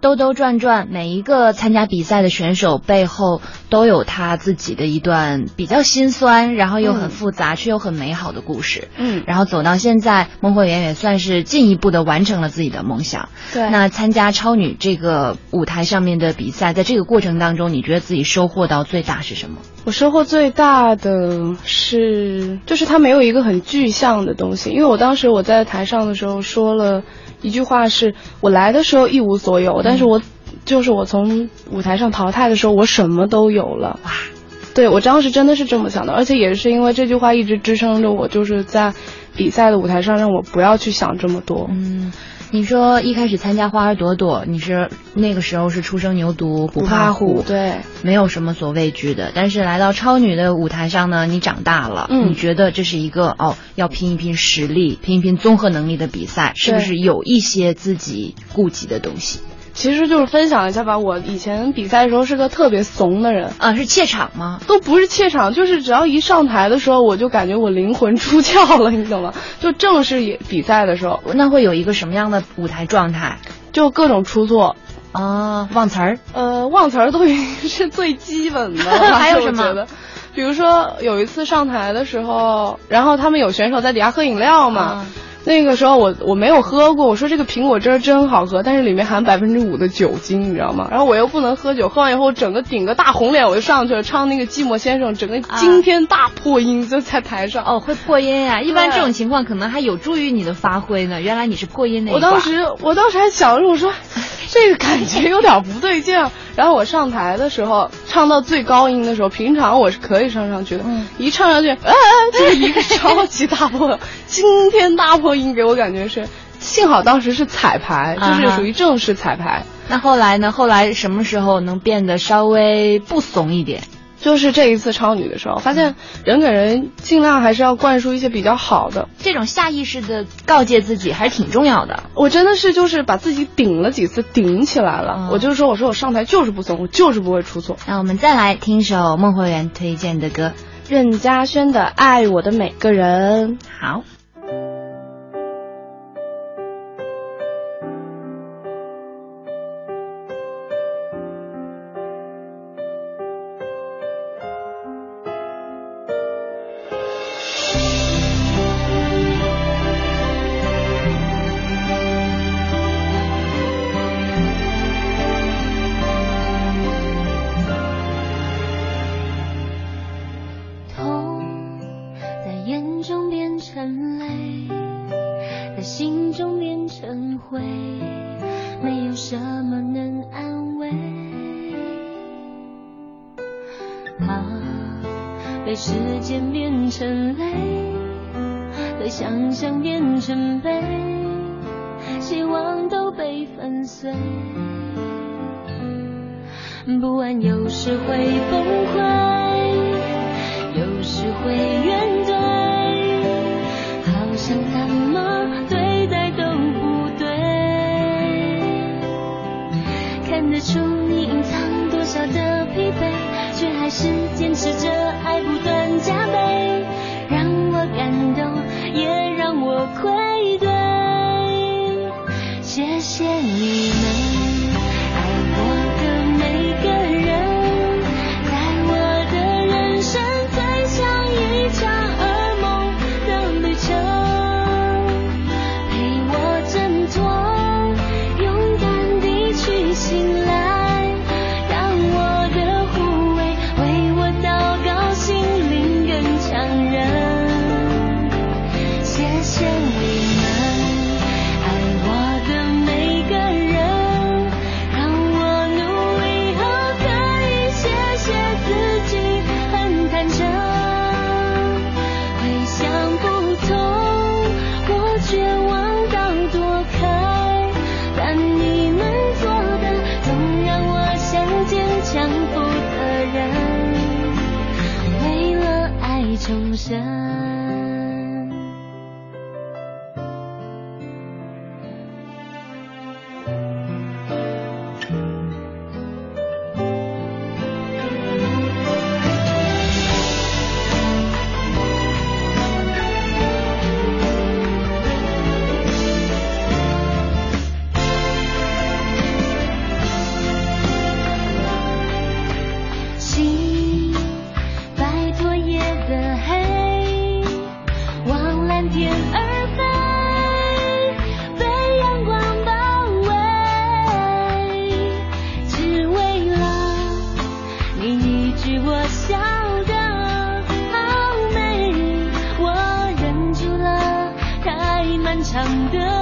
兜兜转转，每一个参加比赛的选手背后都有他自己的一段比较心酸，然后又很复杂却又很美好的故事。嗯，然后走到现在，孟慧圆也算是进一步的完成了自己的梦想。对，那参加超女这个舞台上面的比赛，在这个过程当中，你觉得自己收获到最大是什么？我收获最大的是，就是他没有一个很具象的东西，因为我当时我在台上的时候说了一句话，是我来的时候一无所有，但是我就是我从舞台上淘汰的时候，我什么都有了。哇，对我当时真的是这么想的，而且也是因为这句话一直支撑着我，就是在比赛的舞台上让我不要去想这么多。嗯。你说一开始参加花儿朵朵，你是那个时候是初生牛犊不怕虎，对，没有什么所畏惧的。但是来到超女的舞台上呢，你长大了，嗯，你觉得这是一个哦，要拼一拼实力、拼一拼综合能力的比赛，是不是有一些自己顾及的东西？其实就是分享一下吧，我以前比赛的时候是个特别怂的人啊，是怯场吗？都不是怯场，就是只要一上台的时候，我就感觉我灵魂出窍了，你懂吗？就正式比赛的时候，那会有一个什么样的舞台状态？就各种出错啊，忘词儿，呃，忘词儿都已经是最基本的。还有什么？比如说有一次上台的时候，然后他们有选手在底下喝饮料嘛。那个时候我我没有喝过，我说这个苹果汁真好喝，但是里面含百分之五的酒精，你知道吗？然后我又不能喝酒，喝完以后整个顶个大红脸，我就上去了唱那个寂寞先生，整个惊天大破音就在台上。哦，会破音呀！一般这种情况可能还有助于你的发挥呢。原来你是破音那我当时我当时还想着我说，这个感觉有点不对劲。然后我上台的时候唱到最高音的时候，平常我是可以唱上去的，一唱上去，哎，就是一个超级大破惊天大破。音给我感觉是，幸好当时是彩排，就是属于正式彩排。那后来呢？后来什么时候能变得稍微不怂一点？就是这一次超女的时候，发现人给人尽量还是要灌输一些比较好的，这种下意识的告诫自己还是挺重要的。我真的是就是把自己顶了几次，顶起来了。我就说，我说我上台就是不怂，我就是不会出错。那我们再来听一首孟慧圆推荐的歌，任嘉萱的《爱我的每个人》。好。被时间变成累被想象变成悲希望都被粉碎不安有时会崩溃有时会怨重生。唱的